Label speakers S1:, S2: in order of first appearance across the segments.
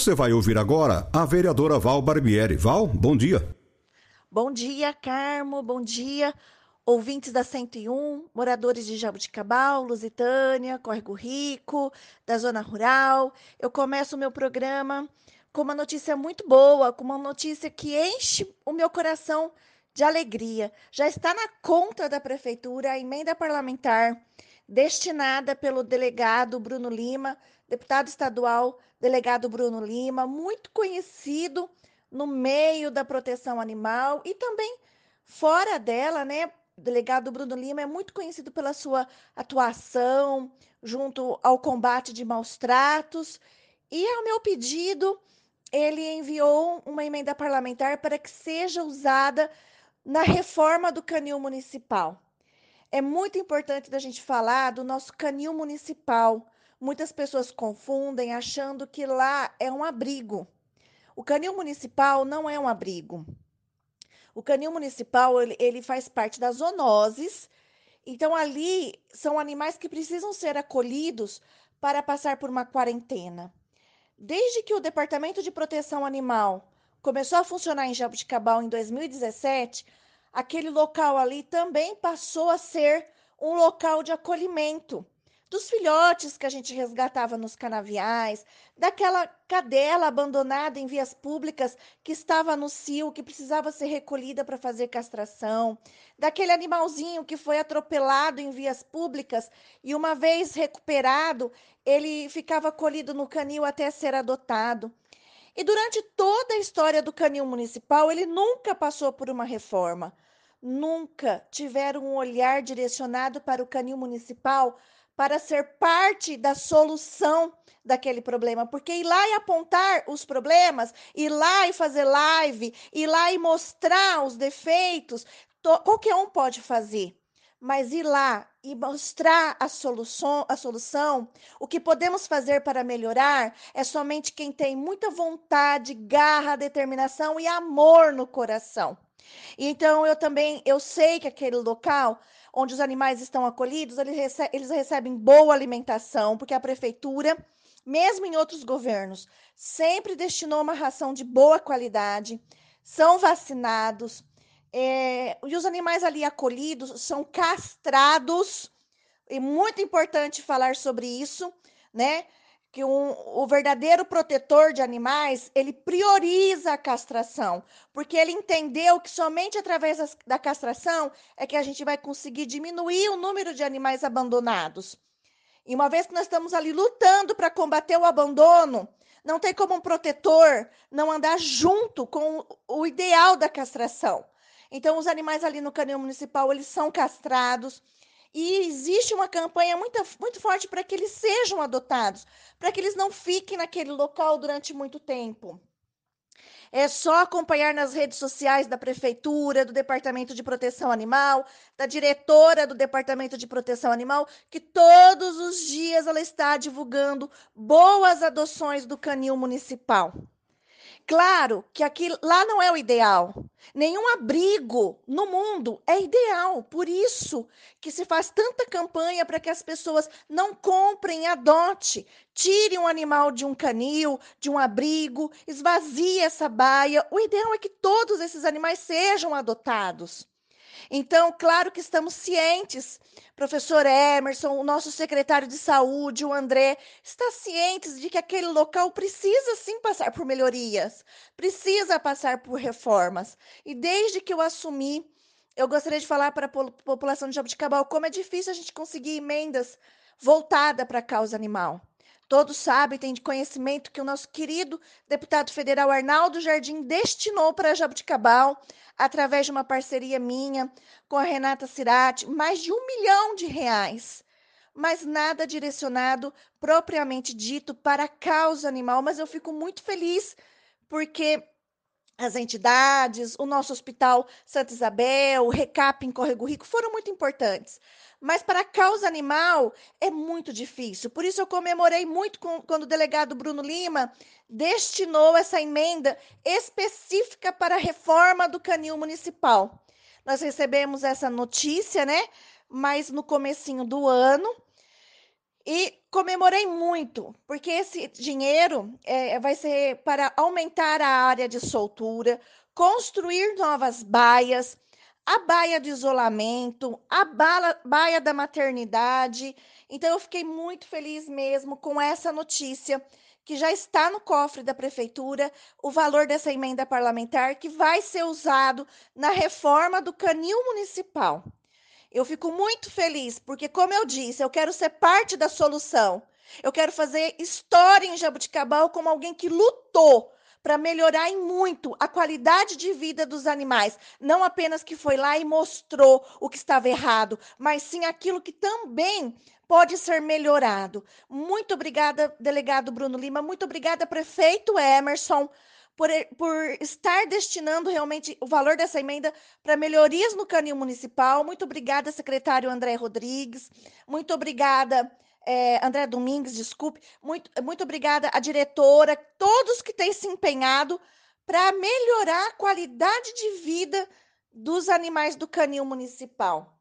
S1: Você vai ouvir agora a vereadora Val Barbieri. Val, bom dia.
S2: Bom dia, Carmo. Bom dia, ouvintes da 101, moradores de Jabuticabal, Lusitânia, Córrego Rico, da Zona Rural. Eu começo o meu programa com uma notícia muito boa, com uma notícia que enche o meu coração de alegria. Já está na conta da prefeitura a emenda parlamentar destinada pelo delegado Bruno Lima, deputado estadual, delegado Bruno Lima, muito conhecido no meio da proteção animal e também fora dela, né? Delegado Bruno Lima é muito conhecido pela sua atuação junto ao combate de maus tratos. E ao meu pedido, ele enviou uma emenda parlamentar para que seja usada na reforma do canil municipal. É muito importante da gente falar do nosso canil municipal. Muitas pessoas confundem achando que lá é um abrigo. O canil municipal não é um abrigo. O canil municipal ele, ele faz parte das zoonoses. Então ali são animais que precisam ser acolhidos para passar por uma quarentena. Desde que o Departamento de Proteção Animal começou a funcionar em Jabuticabal em 2017, aquele local ali também passou a ser um local de acolhimento dos filhotes que a gente resgatava nos canaviais, daquela cadela abandonada em vias públicas que estava no cio, que precisava ser recolhida para fazer castração, daquele animalzinho que foi atropelado em vias públicas e uma vez recuperado, ele ficava acolhido no canil até ser adotado. E durante toda a história do canil municipal, ele nunca passou por uma reforma. Nunca tiveram um olhar direcionado para o canil municipal para ser parte da solução daquele problema, porque ir lá e apontar os problemas, ir lá e fazer live, ir lá e mostrar os defeitos, qualquer um pode fazer. Mas ir lá e mostrar a solução, a solução, o que podemos fazer para melhorar, é somente quem tem muita vontade, garra, determinação e amor no coração. Então eu também eu sei que aquele local onde os animais estão acolhidos, eles, recebem, eles recebem boa alimentação, porque a prefeitura, mesmo em outros governos, sempre destinou uma ração de boa qualidade, são vacinados, é, e os animais ali acolhidos são castrados, e muito importante falar sobre isso, né? Que um, o verdadeiro protetor de animais ele prioriza a castração, porque ele entendeu que somente através da castração é que a gente vai conseguir diminuir o número de animais abandonados. E uma vez que nós estamos ali lutando para combater o abandono, não tem como um protetor não andar junto com o ideal da castração. Então, os animais ali no canil municipal, eles são castrados, e existe uma campanha muito, muito forte para que eles sejam adotados, para que eles não fiquem naquele local durante muito tempo. É só acompanhar nas redes sociais da prefeitura, do Departamento de Proteção Animal, da diretora do Departamento de Proteção Animal, que todos os dias ela está divulgando boas adoções do canil municipal. Claro que aqui lá não é o ideal. Nenhum abrigo no mundo é ideal. Por isso que se faz tanta campanha para que as pessoas não comprem, adote, tire um animal de um canil, de um abrigo, esvazie essa baia. O ideal é que todos esses animais sejam adotados. Então, claro que estamos cientes, professor Emerson, o nosso secretário de saúde, o André, está cientes de que aquele local precisa sim passar por melhorias, precisa passar por reformas. E desde que eu assumi, eu gostaria de falar para a população de Jabuticabal como é difícil a gente conseguir emendas voltada para a causa animal. Todos sabem, têm de conhecimento que o nosso querido deputado federal Arnaldo Jardim destinou para Jabuticabal, através de uma parceria minha com a Renata Cirati, mais de um milhão de reais. mas nada direcionado propriamente dito para a causa animal. Mas eu fico muito feliz porque as entidades, o nosso hospital Santa Isabel, o RECAP em Córrego Rico foram muito importantes. Mas para a causa animal é muito difícil. Por isso eu comemorei muito com, quando o delegado Bruno Lima destinou essa emenda específica para a reforma do canil municipal. Nós recebemos essa notícia, né? Mas no comecinho do ano, e comemorei muito, porque esse dinheiro é, vai ser para aumentar a área de soltura, construir novas baias, a baia de isolamento, a bala, baia da maternidade. Então, eu fiquei muito feliz mesmo com essa notícia, que já está no cofre da prefeitura, o valor dessa emenda parlamentar, que vai ser usado na reforma do canil municipal. Eu fico muito feliz, porque, como eu disse, eu quero ser parte da solução. Eu quero fazer história em Jabuticabal como alguém que lutou para melhorar em muito a qualidade de vida dos animais. Não apenas que foi lá e mostrou o que estava errado, mas sim aquilo que também pode ser melhorado. Muito obrigada, delegado Bruno Lima. Muito obrigada, prefeito Emerson por, por estar destinando realmente o valor dessa emenda para melhorias no canil municipal. Muito obrigada, secretário André Rodrigues. Muito obrigada. É, André Domingues, desculpe, muito, muito obrigada à diretora, todos que têm se empenhado para melhorar a qualidade de vida dos animais do canil municipal.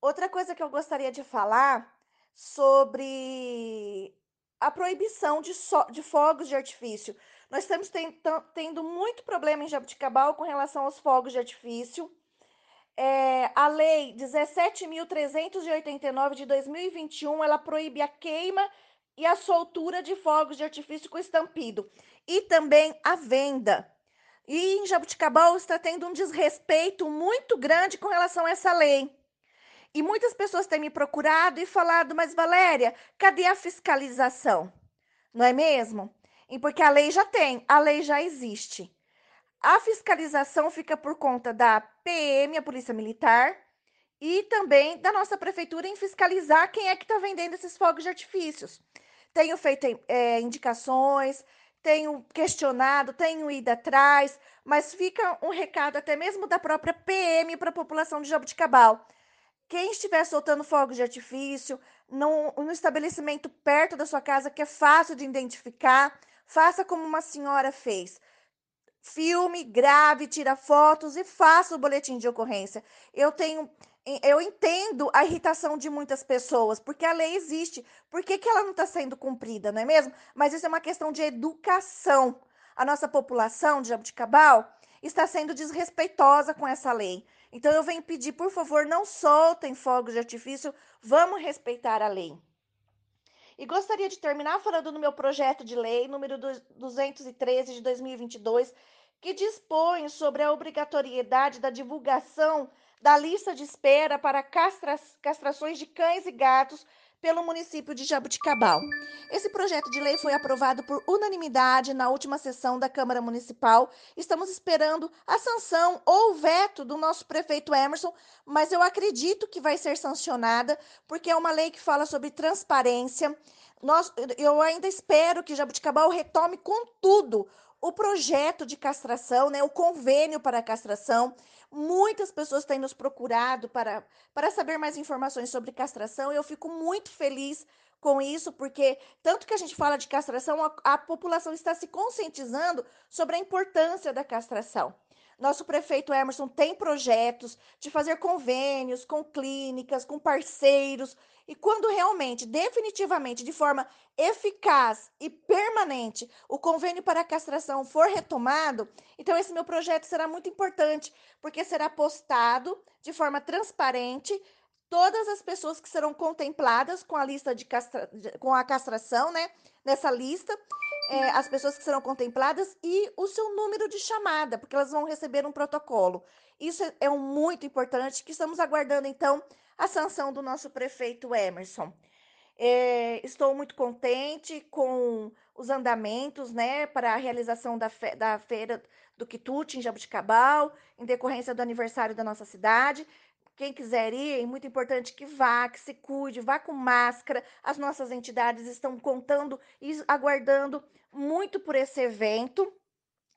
S2: Outra coisa que eu gostaria de falar sobre a proibição de, so, de fogos de artifício. Nós estamos tendo muito problema em Jabuticabal com relação aos fogos de artifício. É, a lei 17.389 de 2021, ela proíbe a queima e a soltura de fogos de artifício com estampido e também a venda. E em Jabuticabal está tendo um desrespeito muito grande com relação a essa lei. E muitas pessoas têm me procurado e falado, mas Valéria, cadê a fiscalização? Não é mesmo? E porque a lei já tem, a lei já existe. A fiscalização fica por conta da PM, a Polícia Militar, e também da nossa prefeitura em fiscalizar quem é que está vendendo esses fogos de artifícios. Tenho feito é, indicações, tenho questionado, tenho ido atrás, mas fica um recado até mesmo da própria PM para a população de Jabuticabal. Quem estiver soltando fogos de artifício num, num estabelecimento perto da sua casa que é fácil de identificar, Faça como uma senhora fez. Filme, grave, tira fotos e faça o boletim de ocorrência. Eu tenho eu entendo a irritação de muitas pessoas, porque a lei existe. Por que, que ela não está sendo cumprida, não é mesmo? Mas isso é uma questão de educação. A nossa população de Jabuticabal está sendo desrespeitosa com essa lei. Então eu venho pedir, por favor, não soltem fogos de artifício, vamos respeitar a lei. E gostaria de terminar falando do meu projeto de lei número 213 de 2022, que dispõe sobre a obrigatoriedade da divulgação da lista de espera para castra castrações de cães e gatos pelo município de Jabuticabal. Esse projeto de lei foi aprovado por unanimidade na última sessão da Câmara Municipal. Estamos esperando a sanção ou veto do nosso prefeito Emerson, mas eu acredito que vai ser sancionada, porque é uma lei que fala sobre transparência. Nós, eu ainda espero que Jabuticabal retome com tudo o projeto de castração, né, o convênio para a castração. Muitas pessoas têm nos procurado para, para saber mais informações sobre castração e eu fico muito feliz com isso, porque tanto que a gente fala de castração, a, a população está se conscientizando sobre a importância da castração. Nosso prefeito Emerson tem projetos de fazer convênios com clínicas, com parceiros, e quando realmente, definitivamente, de forma eficaz e permanente, o convênio para castração for retomado, então esse meu projeto será muito importante, porque será postado de forma transparente todas as pessoas que serão contempladas com a lista de castra... com a castração, né? Nessa lista, é, as pessoas que serão contempladas e o seu número de chamada, porque elas vão receber um protocolo. Isso é, é um muito importante que estamos aguardando, então, a sanção do nosso prefeito Emerson. É, estou muito contente com os andamentos né, para a realização da, fe da feira do quitute em Jabuticabal, em decorrência do aniversário da nossa cidade Quem quiser ir, é muito importante que vá, que se cuide, vá com máscara. As nossas entidades estão contando e aguardando muito por esse evento.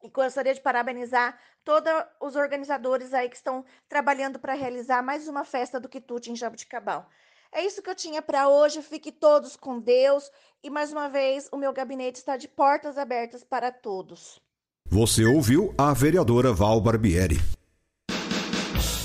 S2: E gostaria de parabenizar todos os organizadores aí que estão trabalhando para realizar mais uma festa do Quitute em Jabuticabal. É isso que eu tinha para hoje. Fique todos com Deus. E mais uma vez, o meu gabinete está de portas abertas para todos.
S1: Você ouviu a vereadora Val Barbieri.